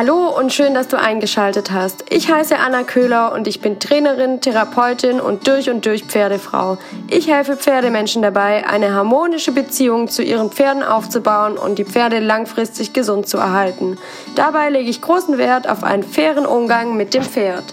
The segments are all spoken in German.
Hallo und schön, dass du eingeschaltet hast. Ich heiße Anna Köhler und ich bin Trainerin, Therapeutin und durch und durch Pferdefrau. Ich helfe Pferdemenschen dabei, eine harmonische Beziehung zu ihren Pferden aufzubauen und die Pferde langfristig gesund zu erhalten. Dabei lege ich großen Wert auf einen fairen Umgang mit dem Pferd.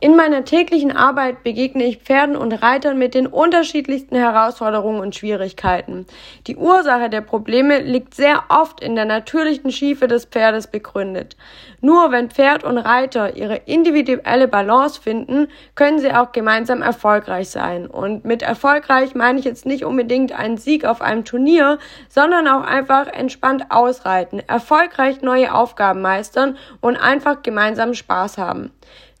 In meiner täglichen Arbeit begegne ich Pferden und Reitern mit den unterschiedlichsten Herausforderungen und Schwierigkeiten. Die Ursache der Probleme liegt sehr oft in der natürlichen Schiefe des Pferdes begründet. Nur wenn Pferd und Reiter ihre individuelle Balance finden, können sie auch gemeinsam erfolgreich sein. Und mit erfolgreich meine ich jetzt nicht unbedingt einen Sieg auf einem Turnier, sondern auch einfach entspannt ausreiten, erfolgreich neue Aufgaben meistern und einfach gemeinsam Spaß haben.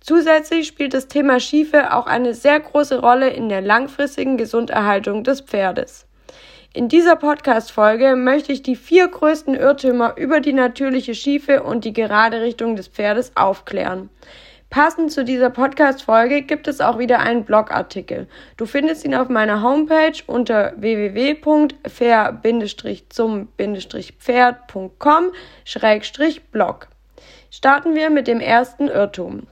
Zusätzlich spielt das Thema Schiefe auch eine sehr große Rolle in der langfristigen Gesunderhaltung des Pferdes. In dieser Podcast-Folge möchte ich die vier größten Irrtümer über die natürliche Schiefe und die gerade Richtung des Pferdes aufklären. Passend zu dieser Podcast-Folge gibt es auch wieder einen Blogartikel. Du findest ihn auf meiner Homepage unter www.fair-zum-pferd.com-blog. Starten wir mit dem ersten Irrtum.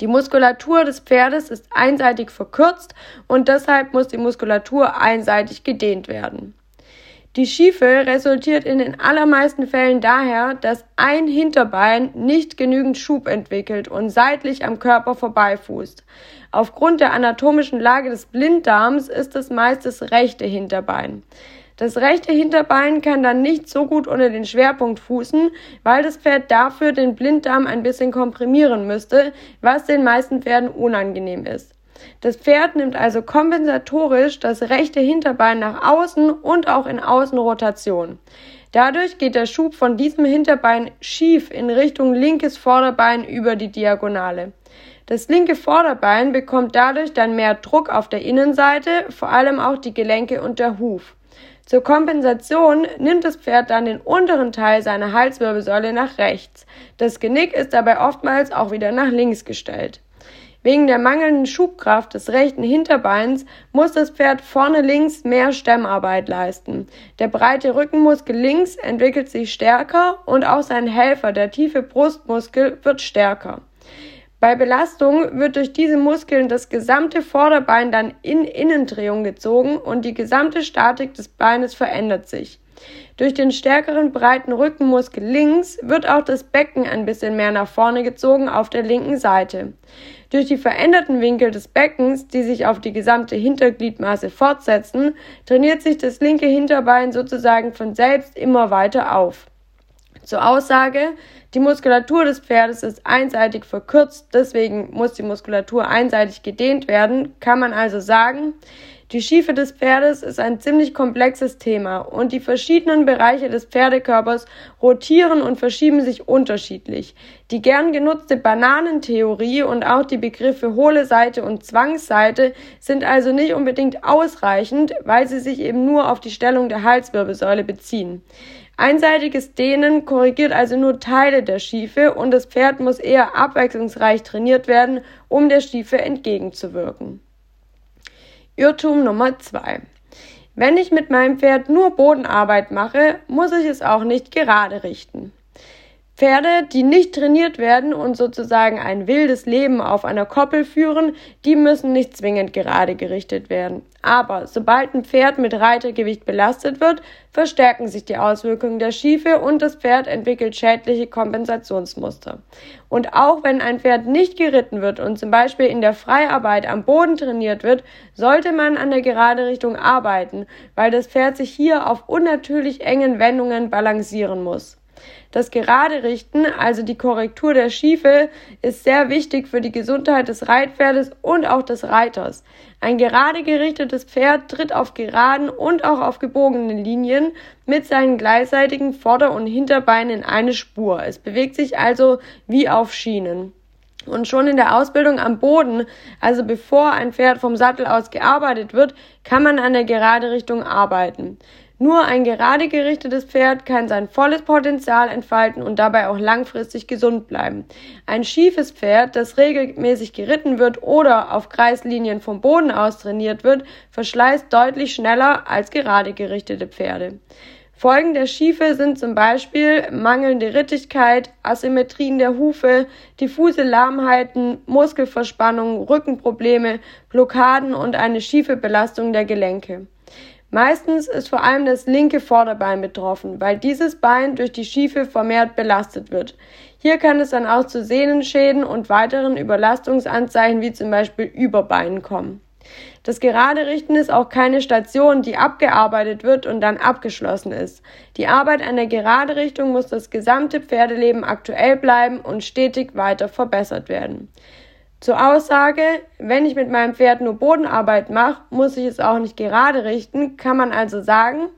Die Muskulatur des Pferdes ist einseitig verkürzt und deshalb muss die Muskulatur einseitig gedehnt werden. Die Schiefe resultiert in den allermeisten Fällen daher, dass ein Hinterbein nicht genügend Schub entwickelt und seitlich am Körper vorbeifußt. Aufgrund der anatomischen Lage des Blinddarms ist es meist das rechte Hinterbein. Das rechte Hinterbein kann dann nicht so gut unter den Schwerpunkt fußen, weil das Pferd dafür den Blinddarm ein bisschen komprimieren müsste, was den meisten Pferden unangenehm ist. Das Pferd nimmt also kompensatorisch das rechte Hinterbein nach außen und auch in Außenrotation. Dadurch geht der Schub von diesem Hinterbein schief in Richtung linkes Vorderbein über die Diagonale. Das linke Vorderbein bekommt dadurch dann mehr Druck auf der Innenseite, vor allem auch die Gelenke und der Huf. Zur Kompensation nimmt das Pferd dann den unteren Teil seiner Halswirbelsäule nach rechts. Das Genick ist dabei oftmals auch wieder nach links gestellt. Wegen der mangelnden Schubkraft des rechten Hinterbeins muss das Pferd vorne links mehr Stemmarbeit leisten. Der breite Rückenmuskel links entwickelt sich stärker und auch sein Helfer, der tiefe Brustmuskel, wird stärker. Bei Belastung wird durch diese Muskeln das gesamte Vorderbein dann in Innendrehung gezogen und die gesamte Statik des Beines verändert sich. Durch den stärkeren breiten Rückenmuskel links wird auch das Becken ein bisschen mehr nach vorne gezogen auf der linken Seite. Durch die veränderten Winkel des Beckens, die sich auf die gesamte Hintergliedmaße fortsetzen, trainiert sich das linke Hinterbein sozusagen von selbst immer weiter auf. Zur Aussage, die Muskulatur des Pferdes ist einseitig verkürzt, deswegen muss die Muskulatur einseitig gedehnt werden, kann man also sagen, die Schiefe des Pferdes ist ein ziemlich komplexes Thema und die verschiedenen Bereiche des Pferdekörpers rotieren und verschieben sich unterschiedlich. Die gern genutzte Bananentheorie und auch die Begriffe hohle Seite und Zwangsseite sind also nicht unbedingt ausreichend, weil sie sich eben nur auf die Stellung der Halswirbelsäule beziehen. Einseitiges Dehnen korrigiert also nur Teile der Schiefe und das Pferd muss eher abwechslungsreich trainiert werden, um der Schiefe entgegenzuwirken. Irrtum Nummer zwei: Wenn ich mit meinem Pferd nur Bodenarbeit mache, muss ich es auch nicht gerade richten. Pferde, die nicht trainiert werden und sozusagen ein wildes Leben auf einer Koppel führen, die müssen nicht zwingend gerade gerichtet werden. Aber sobald ein Pferd mit Reitergewicht belastet wird, verstärken sich die Auswirkungen der Schiefe und das Pferd entwickelt schädliche Kompensationsmuster. Und auch wenn ein Pferd nicht geritten wird und zum Beispiel in der Freiarbeit am Boden trainiert wird, sollte man an der gerade Richtung arbeiten, weil das Pferd sich hier auf unnatürlich engen Wendungen balancieren muss. Das gerade Richten, also die Korrektur der Schiefe, ist sehr wichtig für die Gesundheit des Reitpferdes und auch des Reiters. Ein gerade gerichtetes Pferd tritt auf geraden und auch auf gebogenen Linien mit seinen gleichseitigen Vorder- und Hinterbeinen in eine Spur. Es bewegt sich also wie auf Schienen. Und schon in der Ausbildung am Boden, also bevor ein Pferd vom Sattel aus gearbeitet wird, kann man an der gerade Richtung arbeiten. Nur ein gerade gerichtetes Pferd kann sein volles Potenzial entfalten und dabei auch langfristig gesund bleiben. Ein schiefes Pferd, das regelmäßig geritten wird oder auf Kreislinien vom Boden aus trainiert wird, verschleißt deutlich schneller als gerade gerichtete Pferde. Folgen der Schiefe sind zum Beispiel mangelnde Rittigkeit, Asymmetrien der Hufe, diffuse Lahmheiten, Muskelverspannung, Rückenprobleme, Blockaden und eine schiefe Belastung der Gelenke. Meistens ist vor allem das linke Vorderbein betroffen, weil dieses Bein durch die Schiefe vermehrt belastet wird. Hier kann es dann auch zu Sehnenschäden und weiteren Überlastungsanzeichen wie zum Beispiel Überbeinen kommen. Das Gerade richten ist auch keine Station, die abgearbeitet wird und dann abgeschlossen ist. Die Arbeit an der Gerade Richtung muss das gesamte Pferdeleben aktuell bleiben und stetig weiter verbessert werden. Zur Aussage, wenn ich mit meinem Pferd nur Bodenarbeit mache, muss ich es auch nicht gerade richten, kann man also sagen,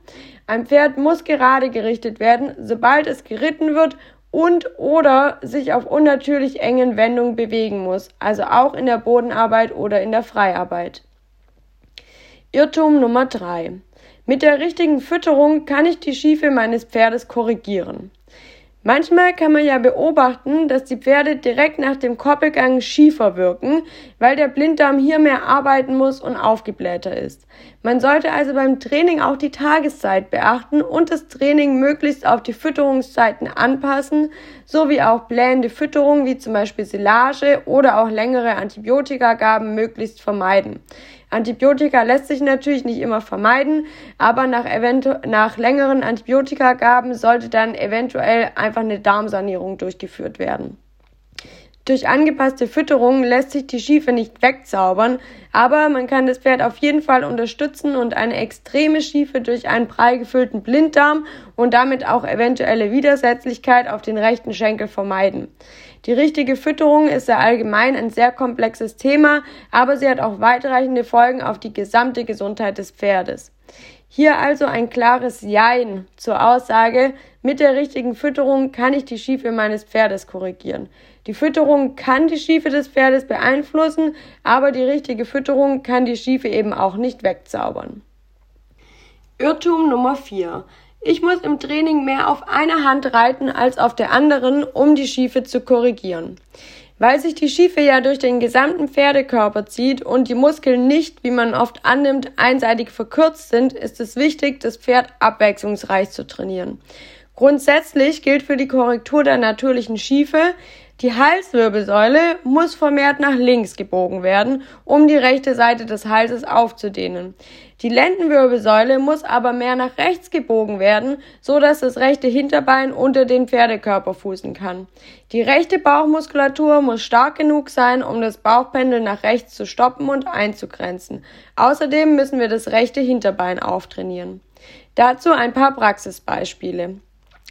ein Pferd muss gerade gerichtet werden, sobald es geritten wird und oder sich auf unnatürlich engen Wendungen bewegen muss, also auch in der Bodenarbeit oder in der Freiarbeit. Irrtum Nummer 3. Mit der richtigen Fütterung kann ich die Schiefe meines Pferdes korrigieren. Manchmal kann man ja beobachten, dass die Pferde direkt nach dem Koppelgang schiefer wirken, weil der Blinddarm hier mehr arbeiten muss und aufgeblähter ist. Man sollte also beim Training auch die Tageszeit beachten und das Training möglichst auf die Fütterungszeiten anpassen, sowie auch blähende Fütterung wie zum Beispiel Silage oder auch längere Antibiotikagaben möglichst vermeiden. Antibiotika lässt sich natürlich nicht immer vermeiden, aber nach, nach längeren Antibiotikagaben sollte dann eventuell einfach eine Darmsanierung durchgeführt werden. Durch angepasste Fütterung lässt sich die Schiefe nicht wegzaubern, aber man kann das Pferd auf jeden Fall unterstützen und eine extreme Schiefe durch einen prall gefüllten Blinddarm und damit auch eventuelle Widersetzlichkeit auf den rechten Schenkel vermeiden. Die richtige Fütterung ist ja allgemein ein sehr komplexes Thema, aber sie hat auch weitreichende Folgen auf die gesamte Gesundheit des Pferdes. Hier also ein klares Jein zur Aussage, mit der richtigen Fütterung kann ich die Schiefe meines Pferdes korrigieren. Die Fütterung kann die Schiefe des Pferdes beeinflussen, aber die richtige Fütterung kann die Schiefe eben auch nicht wegzaubern. Irrtum Nummer 4. Ich muss im Training mehr auf einer Hand reiten als auf der anderen, um die Schiefe zu korrigieren. Weil sich die Schiefe ja durch den gesamten Pferdekörper zieht und die Muskeln nicht, wie man oft annimmt, einseitig verkürzt sind, ist es wichtig, das Pferd abwechslungsreich zu trainieren. Grundsätzlich gilt für die Korrektur der natürlichen Schiefe, die Halswirbelsäule muss vermehrt nach links gebogen werden, um die rechte Seite des Halses aufzudehnen. Die Lendenwirbelsäule muss aber mehr nach rechts gebogen werden, so dass das rechte Hinterbein unter den Pferdekörper fußen kann. Die rechte Bauchmuskulatur muss stark genug sein, um das Bauchpendel nach rechts zu stoppen und einzugrenzen. Außerdem müssen wir das rechte Hinterbein auftrainieren. Dazu ein paar Praxisbeispiele.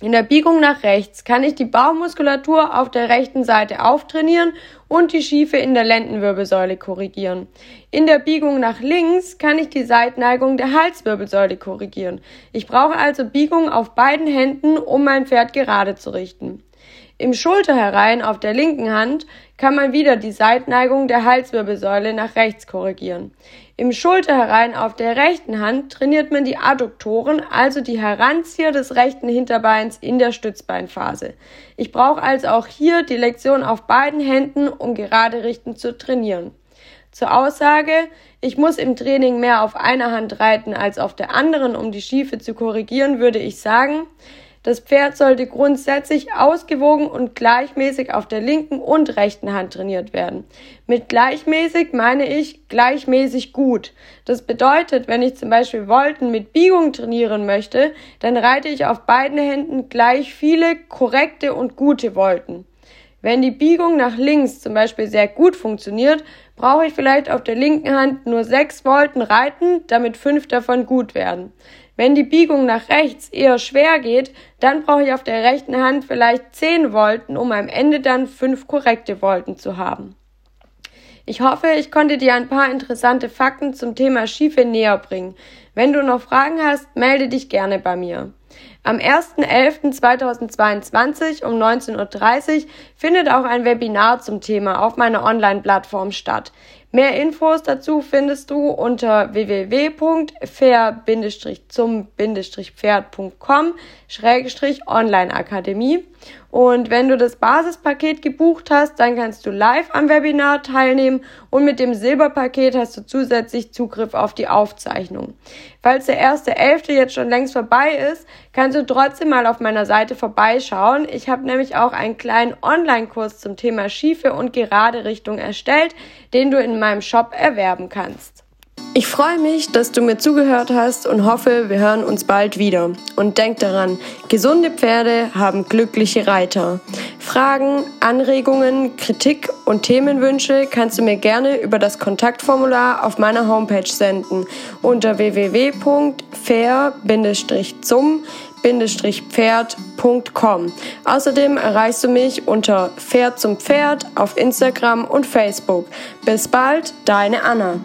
In der Biegung nach rechts kann ich die Bauchmuskulatur auf der rechten Seite auftrainieren und die Schiefe in der Lendenwirbelsäule korrigieren. In der Biegung nach links kann ich die Seitneigung der Halswirbelsäule korrigieren. Ich brauche also Biegung auf beiden Händen, um mein Pferd gerade zu richten. Im Schulterherein auf der linken Hand kann man wieder die Seitneigung der Halswirbelsäule nach rechts korrigieren. Im Schulterherein auf der rechten Hand trainiert man die Adduktoren, also die Heranzieher des rechten Hinterbeins in der Stützbeinphase. Ich brauche also auch hier die Lektion auf beiden Händen, um gerade richten zu trainieren. Zur Aussage, ich muss im Training mehr auf einer Hand reiten als auf der anderen, um die Schiefe zu korrigieren, würde ich sagen, das Pferd sollte grundsätzlich ausgewogen und gleichmäßig auf der linken und rechten Hand trainiert werden. Mit gleichmäßig meine ich gleichmäßig gut. Das bedeutet, wenn ich zum Beispiel Volten mit Biegung trainieren möchte, dann reite ich auf beiden Händen gleich viele korrekte und gute Volten. Wenn die Biegung nach links zum Beispiel sehr gut funktioniert, brauche ich vielleicht auf der linken Hand nur sechs Volten reiten, damit fünf davon gut werden. Wenn die Biegung nach rechts eher schwer geht, dann brauche ich auf der rechten Hand vielleicht 10 Volten, um am Ende dann 5 korrekte Volten zu haben. Ich hoffe, ich konnte dir ein paar interessante Fakten zum Thema Schiefe näher bringen. Wenn du noch Fragen hast, melde dich gerne bei mir. Am 1.11.2022 um 19.30 Uhr findet auch ein Webinar zum Thema auf meiner Online-Plattform statt. Mehr Infos dazu findest du unter www.fair-zum-pferd.com-online-akademie. Und wenn du das Basispaket gebucht hast, dann kannst du live am Webinar teilnehmen und mit dem Silberpaket hast du zusätzlich Zugriff auf die Aufzeichnung. Falls der erste Elfte jetzt schon längst vorbei ist, kannst du trotzdem mal auf meiner Seite vorbeischauen. Ich habe nämlich auch einen kleinen Online-Kurs zum Thema schiefe und gerade Richtung erstellt, den du in meinem Shop erwerben kannst. Ich freue mich, dass du mir zugehört hast und hoffe, wir hören uns bald wieder. Und denk daran, gesunde Pferde haben glückliche Reiter. Fragen, Anregungen, Kritik und Themenwünsche kannst du mir gerne über das Kontaktformular auf meiner Homepage senden unter pferd.com. Außerdem erreichst du mich unter Pferd zum Pferd auf Instagram und Facebook. Bis bald, deine Anna.